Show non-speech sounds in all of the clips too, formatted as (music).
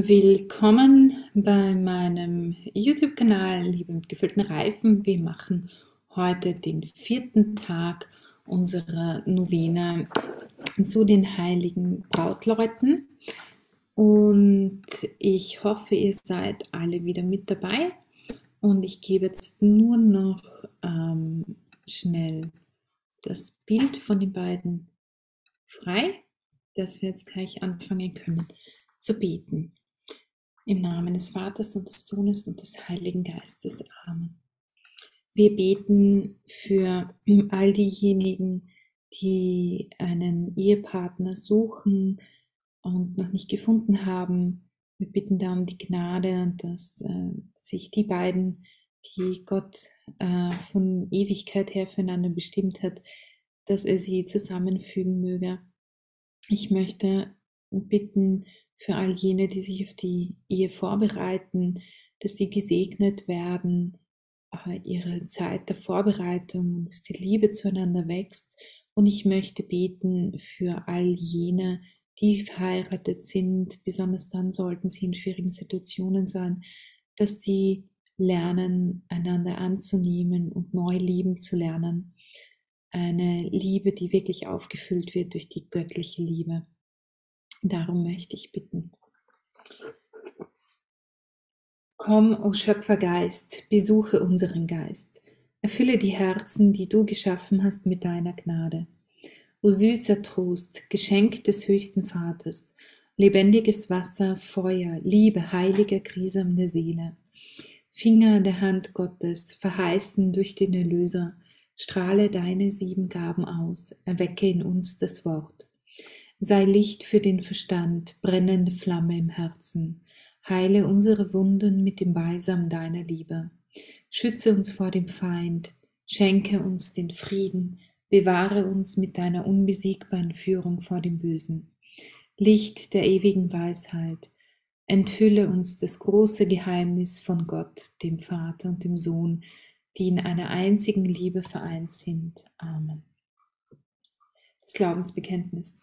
Willkommen bei meinem YouTube-Kanal Liebe mit gefüllten Reifen. Wir machen heute den vierten Tag unserer Novene zu den heiligen Brautleuten. Und ich hoffe, ihr seid alle wieder mit dabei. Und ich gebe jetzt nur noch ähm, schnell das Bild von den beiden frei, dass wir jetzt gleich anfangen können zu beten. Im Namen des Vaters und des Sohnes und des Heiligen Geistes. Amen. Wir beten für all diejenigen, die einen Ehepartner suchen und noch nicht gefunden haben. Wir bitten da um die Gnade, dass äh, sich die beiden, die Gott äh, von Ewigkeit her füreinander bestimmt hat, dass er sie zusammenfügen möge. Ich möchte bitten für all jene, die sich auf die Ehe vorbereiten, dass sie gesegnet werden, äh, ihre Zeit der Vorbereitung, dass die Liebe zueinander wächst. Und ich möchte beten für all jene, die verheiratet sind, besonders dann sollten sie in schwierigen Situationen sein, dass sie lernen, einander anzunehmen und neu lieben zu lernen. Eine Liebe, die wirklich aufgefüllt wird durch die göttliche Liebe. Darum möchte ich bitten. Komm, o Schöpfergeist, besuche unseren Geist. Erfülle die Herzen, die du geschaffen hast, mit deiner Gnade. O süßer Trost, Geschenk des höchsten Vaters, lebendiges Wasser, Feuer, Liebe, heiliger Grisam der Seele. Finger der Hand Gottes, verheißen durch den Erlöser, strahle deine sieben Gaben aus, erwecke in uns das Wort. Sei Licht für den Verstand, brennende Flamme im Herzen. Heile unsere Wunden mit dem Balsam deiner Liebe. Schütze uns vor dem Feind, schenke uns den Frieden, bewahre uns mit deiner unbesiegbaren Führung vor dem Bösen. Licht der ewigen Weisheit, enthülle uns das große Geheimnis von Gott, dem Vater und dem Sohn, die in einer einzigen Liebe vereint sind. Amen. Das Glaubensbekenntnis.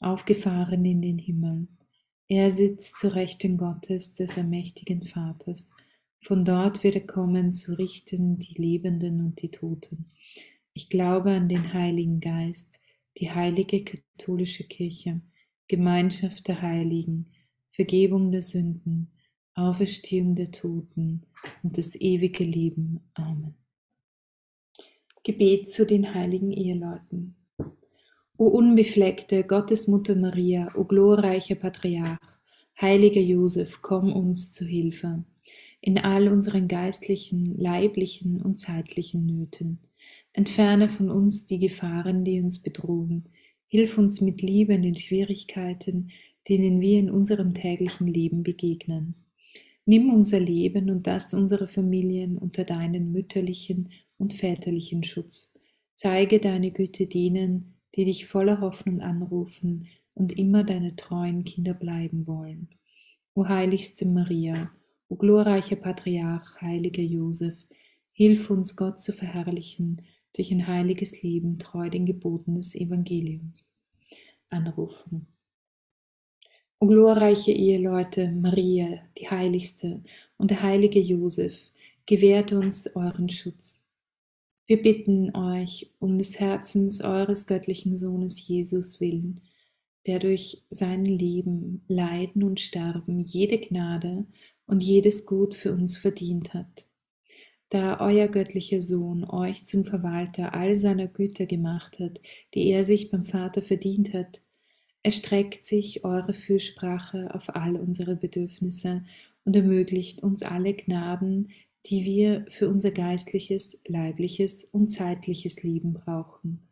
aufgefahren in den Himmel. Er sitzt zu Rechten Gottes, des allmächtigen Vaters. Von dort wird er kommen, zu richten die Lebenden und die Toten. Ich glaube an den Heiligen Geist, die heilige katholische Kirche, Gemeinschaft der Heiligen, Vergebung der Sünden, Auferstehung der Toten und das ewige Leben. Amen. Gebet zu den heiligen Eheleuten. O unbefleckte Gottesmutter Maria, o glorreicher Patriarch, heiliger Josef, komm uns zu Hilfe in all unseren geistlichen, leiblichen und zeitlichen Nöten. Entferne von uns die Gefahren, die uns bedrohen. Hilf uns mit Liebe in den Schwierigkeiten, denen wir in unserem täglichen Leben begegnen. Nimm unser Leben und das unserer Familien unter deinen mütterlichen und väterlichen Schutz. Zeige deine Güte denen, die dich voller Hoffnung anrufen und immer deine treuen Kinder bleiben wollen. O heiligste Maria, o glorreicher Patriarch, heiliger Josef, hilf uns, Gott zu verherrlichen durch ein heiliges Leben, treu den Geboten des Evangeliums. Anrufen. O glorreiche Eheleute, Maria, die heiligste, und der heilige Josef, gewährt uns euren Schutz wir bitten euch um des Herzens eures göttlichen Sohnes Jesus willen, der durch sein Leben, Leiden und Sterben jede Gnade und jedes Gut für uns verdient hat. Da euer göttlicher Sohn euch zum Verwalter all seiner Güter gemacht hat, die er sich beim Vater verdient hat, erstreckt sich eure Fürsprache auf all unsere Bedürfnisse und ermöglicht uns alle Gnaden, die wir für unser geistliches, leibliches und zeitliches Leben brauchen.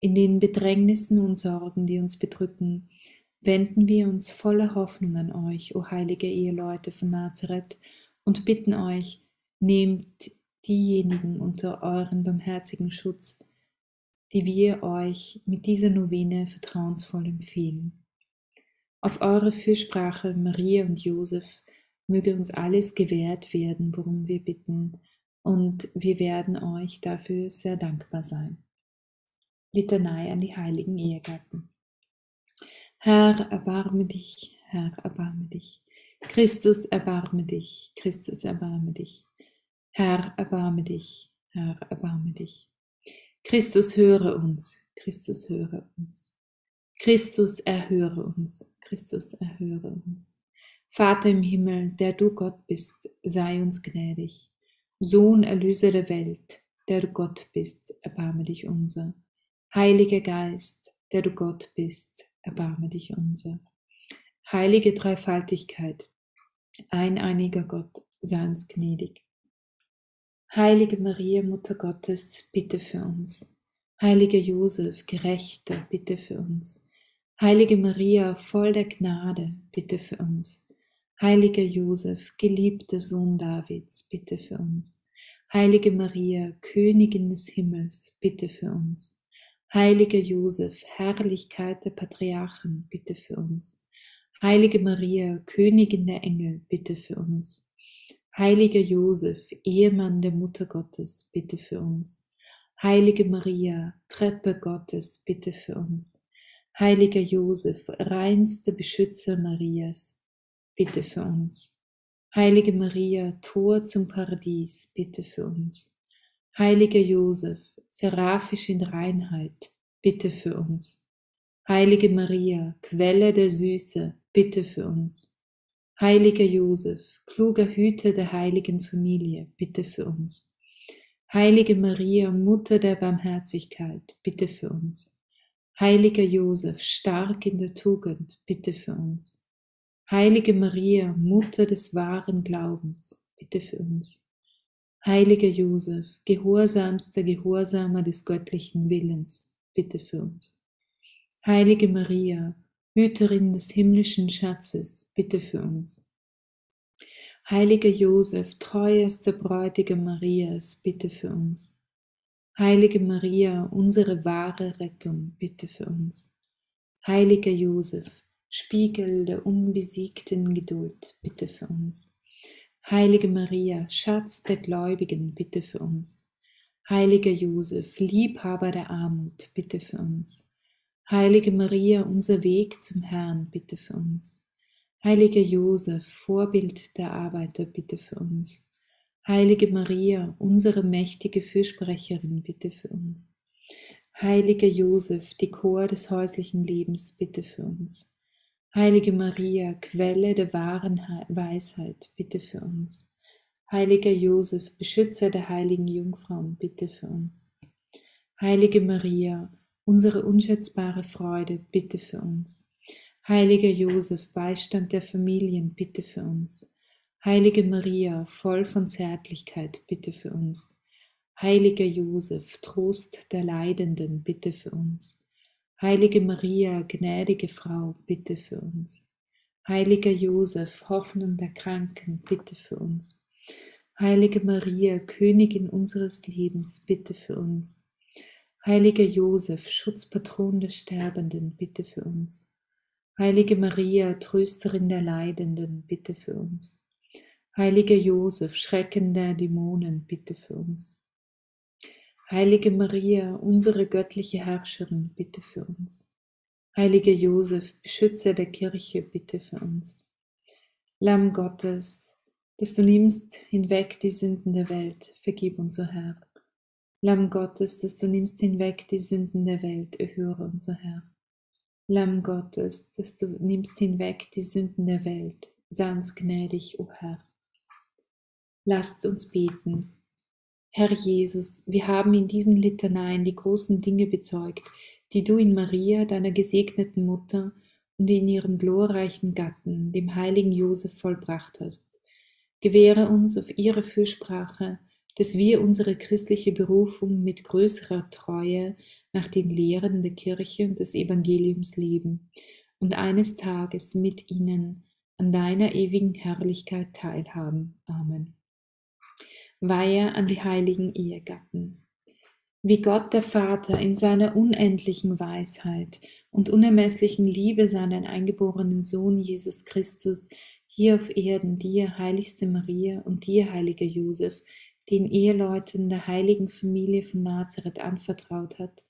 In den Bedrängnissen und Sorgen, die uns bedrücken, wenden wir uns voller Hoffnung an euch, o heilige Eheleute von Nazareth, und bitten euch, nehmt diejenigen unter euren barmherzigen Schutz, die wir euch mit dieser Novene vertrauensvoll empfehlen. Auf eure Fürsprache, Maria und Josef, möge uns alles gewährt werden, worum wir bitten, und wir werden euch dafür sehr dankbar sein. Litanei an die heiligen Ehegatten. Herr, erbarme dich, Herr, erbarme dich. Christus, erbarme dich, Christus, erbarme dich. Herr, erbarme dich, Herr, erbarme dich. Christus, höre uns, Christus, höre uns. Christus, erhöre uns, Christus, erhöre uns. Vater im Himmel, der du Gott bist, sei uns gnädig. Sohn, Erlöser der Welt, der du Gott bist, erbarme dich unser. Heiliger Geist, der du Gott bist, erbarme dich unser. Heilige Dreifaltigkeit, eineiniger Gott, sei uns gnädig. Heilige Maria, Mutter Gottes, bitte für uns. Heiliger Josef, Gerechter, bitte für uns. Heilige Maria, voll der Gnade, bitte für uns. Heiliger Josef, geliebter Sohn Davids, bitte für uns. Heilige Maria, Königin des Himmels, bitte für uns. Heiliger Josef, Herrlichkeit der Patriarchen, bitte für uns. Heilige Maria, Königin der Engel, bitte für uns. Heiliger Josef, Ehemann der Mutter Gottes, bitte für uns. Heilige Maria, Treppe Gottes, bitte für uns. Heiliger Josef, reinster Beschützer Marias, bitte für uns. Heilige Maria, Tor zum Paradies, bitte für uns. Heiliger Josef, seraphisch in Reinheit, bitte für uns. Heilige Maria, Quelle der Süße, bitte für uns. Heiliger Josef, kluger Hüter der heiligen Familie, bitte für uns. Heilige Maria, Mutter der Barmherzigkeit, bitte für uns. Heiliger Josef, stark in der Tugend, bitte für uns. Heilige Maria, Mutter des wahren Glaubens, bitte für uns. Heiliger Josef, gehorsamster Gehorsamer des göttlichen Willens, bitte für uns. Heilige Maria, Hüterin des himmlischen Schatzes, bitte für uns. Heiliger Josef, treuerster Bräutigam Marias, bitte für uns. Heilige Maria, unsere wahre Rettung, bitte für uns. Heiliger Josef, Spiegel der unbesiegten Geduld, bitte für uns. Heilige Maria, Schatz der Gläubigen, bitte für uns. Heiliger Josef, Liebhaber der Armut, bitte für uns. Heilige Maria, unser Weg zum Herrn, bitte für uns. Heiliger Josef, Vorbild der Arbeiter, bitte für uns. Heilige Maria, unsere mächtige Fürsprecherin, bitte für uns. Heiliger Josef, die Chor des häuslichen Lebens, bitte für uns. Heilige Maria, Quelle der wahren Weisheit, bitte für uns. Heiliger Josef, Beschützer der heiligen Jungfrauen, bitte für uns. Heilige Maria, unsere unschätzbare Freude, bitte für uns. Heiliger Josef, Beistand der Familien, bitte für uns. Heilige Maria, voll von Zärtlichkeit, bitte für uns. Heiliger Josef, Trost der Leidenden, bitte für uns. Heilige Maria, gnädige Frau, bitte für uns. Heiliger Josef, Hoffnung der Kranken, bitte für uns. Heilige Maria, Königin unseres Lebens, bitte für uns. Heiliger Josef, Schutzpatron der Sterbenden, bitte für uns. Heilige Maria, Trösterin der Leidenden, bitte für uns. Heiliger Josef, Schrecken der Dämonen, bitte für uns. Heilige Maria, unsere göttliche Herrscherin, bitte für uns. Heiliger Josef, Beschützer der Kirche, bitte für uns. Lamm Gottes, dass du nimmst hinweg die Sünden der Welt, vergib uns, o Herr. Lamm Gottes, dass du nimmst hinweg die Sünden der Welt, erhöre uns, o Herr. Lamm Gottes, dass du nimmst hinweg die Sünden der Welt, sei uns gnädig, o Herr. Lasst uns beten. Herr Jesus, wir haben in diesen Litaneien die großen Dinge bezeugt, die du in Maria, deiner gesegneten Mutter, und in ihrem glorreichen Gatten, dem heiligen Josef, vollbracht hast. Gewähre uns auf ihre Fürsprache, dass wir unsere christliche Berufung mit größerer Treue nach den Lehren der Kirche und des Evangeliums leben und eines Tages mit ihnen an deiner ewigen Herrlichkeit teilhaben. Amen. Weihe an die heiligen Ehegatten. Wie Gott der Vater in seiner unendlichen Weisheit und unermesslichen Liebe seinen eingeborenen Sohn Jesus Christus hier auf Erden dir, heiligste Maria und dir, heiliger Josef, den Eheleuten der heiligen Familie von Nazareth anvertraut hat,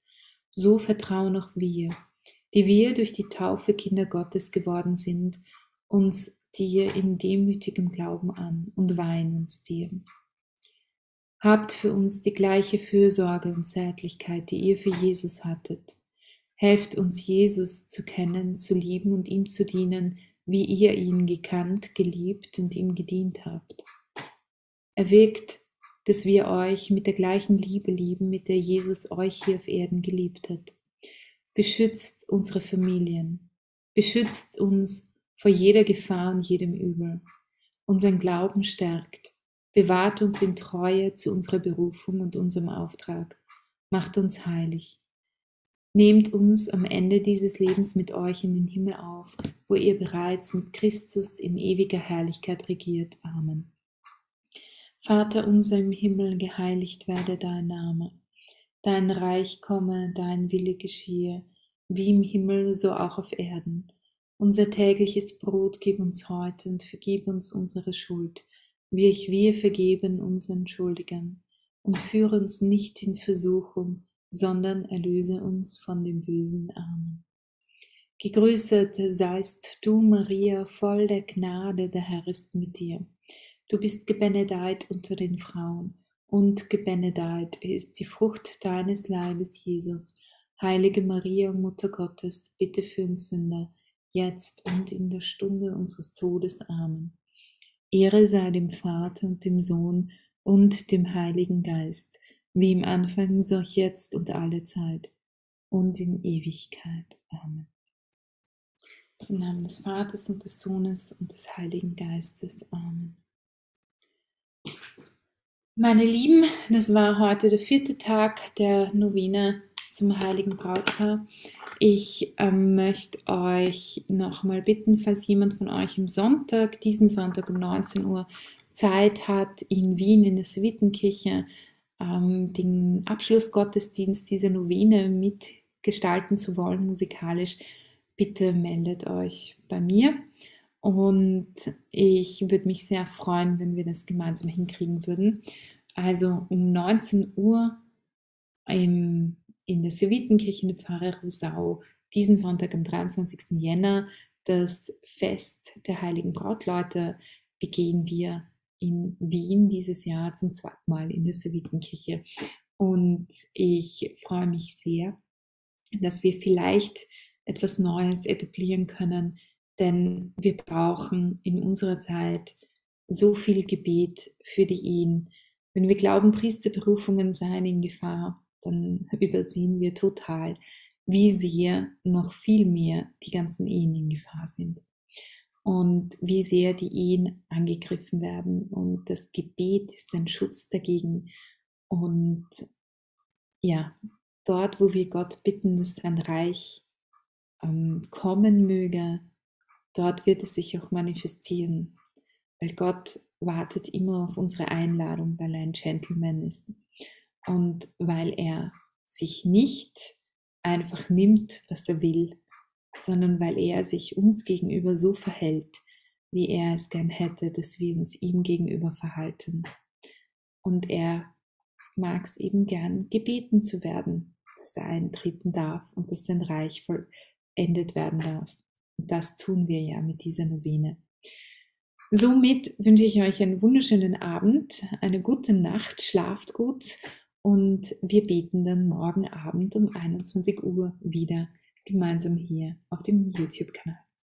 so vertrauen auch wir, die wir durch die Taufe Kinder Gottes geworden sind, uns dir in demütigem Glauben an und weihen uns dir. Habt für uns die gleiche Fürsorge und Zärtlichkeit, die ihr für Jesus hattet. Helft uns, Jesus zu kennen, zu lieben und ihm zu dienen, wie ihr ihn gekannt, geliebt und ihm gedient habt. Erwirkt dass wir euch mit der gleichen Liebe lieben, mit der Jesus euch hier auf Erden geliebt hat. Beschützt unsere Familien, beschützt uns vor jeder Gefahr und jedem Übel. Unseren Glauben stärkt, bewahrt uns in Treue zu unserer Berufung und unserem Auftrag, macht uns heilig. Nehmt uns am Ende dieses Lebens mit euch in den Himmel auf, wo ihr bereits mit Christus in ewiger Herrlichkeit regiert. Amen. Vater unser im Himmel, geheiligt werde dein Name. Dein Reich komme, dein Wille geschehe, wie im Himmel, so auch auf Erden. Unser tägliches Brot gib uns heute und vergib uns unsere Schuld, wie wir vergeben unseren Schuldigern. Und führe uns nicht in Versuchung, sondern erlöse uns von dem bösen Amen. Gegrüßet seist du, Maria, voll der Gnade, der Herr ist mit dir. Du bist gebenedeit unter den Frauen, und gebenedeit ist die Frucht deines Leibes, Jesus. Heilige Maria, Mutter Gottes, bitte für uns Sünder, jetzt und in der Stunde unseres Todes. Amen. Ehre sei dem Vater und dem Sohn und dem Heiligen Geist, wie im Anfang, so jetzt und alle Zeit und in Ewigkeit. Amen. Im Namen des Vaters und des Sohnes und des Heiligen Geistes. Amen. Meine Lieben, das war heute der vierte Tag der Novene zum Heiligen Brautpaar. Ich ähm, möchte euch nochmal bitten, falls jemand von euch am Sonntag, diesen Sonntag um 19 Uhr, Zeit hat, in Wien in der Savitenkirche ähm, den Abschlussgottesdienst dieser Novene mitgestalten zu wollen, musikalisch, bitte meldet euch bei mir. Und ich würde mich sehr freuen, wenn wir das gemeinsam hinkriegen würden. Also um 19 Uhr im, in der Servitenkirche in der Pfarre Rosau, diesen Sonntag am 23. Jänner, das Fest der Heiligen Brautleute, begehen wir in Wien dieses Jahr zum zweiten Mal in der Servitenkirche. Und ich freue mich sehr, dass wir vielleicht etwas Neues etablieren können, denn wir brauchen in unserer Zeit so viel Gebet für die Ehen. Wenn wir glauben, Priesterberufungen seien in Gefahr, dann (laughs) übersehen wir total, wie sehr noch viel mehr die ganzen Ehen in Gefahr sind und wie sehr die Ehen angegriffen werden. Und das Gebet ist ein Schutz dagegen. Und ja, dort, wo wir Gott bitten, dass sein Reich ähm, kommen möge, dort wird es sich auch manifestieren, weil Gott wartet immer auf unsere Einladung, weil er ein Gentleman ist und weil er sich nicht einfach nimmt, was er will, sondern weil er sich uns gegenüber so verhält, wie er es gern hätte, dass wir uns ihm gegenüber verhalten. Und er mag es eben gern, gebeten zu werden, dass er eintreten darf und dass sein Reich vollendet werden darf. Das tun wir ja mit dieser Novene. Somit wünsche ich euch einen wunderschönen Abend, eine gute Nacht, schlaft gut und wir beten dann morgen Abend um 21 Uhr wieder gemeinsam hier auf dem YouTube-Kanal.